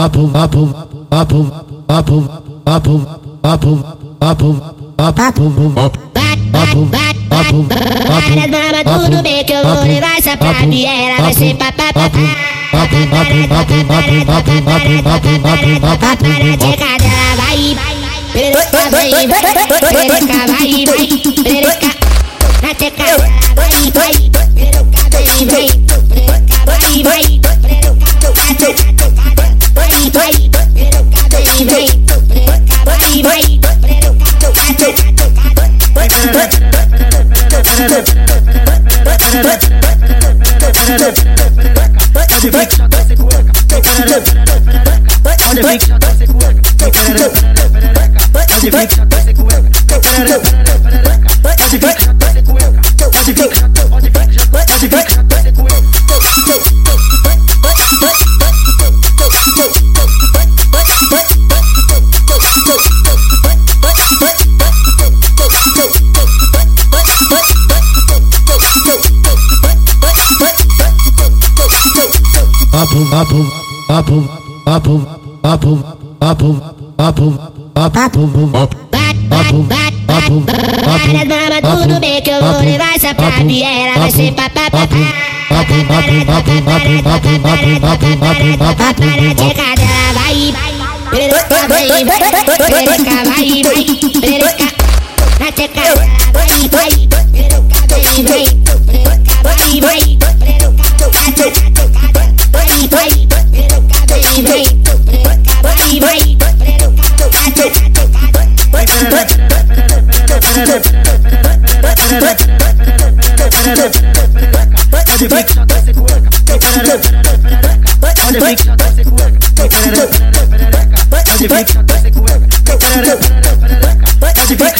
papo, papo, papo, papo, papo, papo, papo, papo, papo, papo, Várias mamas, tudo bem que eu vou levar essa pra Viera, vai ser papapá. papo, papo, papo, papo, papo, papo, papo, papo, papo, Perereca dela vai, perereca vai, perereca vai, vai, perereca. Na teca vai, vai, perereca vem, vem, perereca vai, vai, Magic. Papo, papo, papo, papo, papo, papo, papo, papo, papo, papo, Várias mamas, tudo bem que eu vou levar essa pra Viera, vai ser papapá. papo, papo, papo, papo, Perereca vai, perereca vai, vai, perereca. Na teca vai, vai, perereca vem, vem, Magic.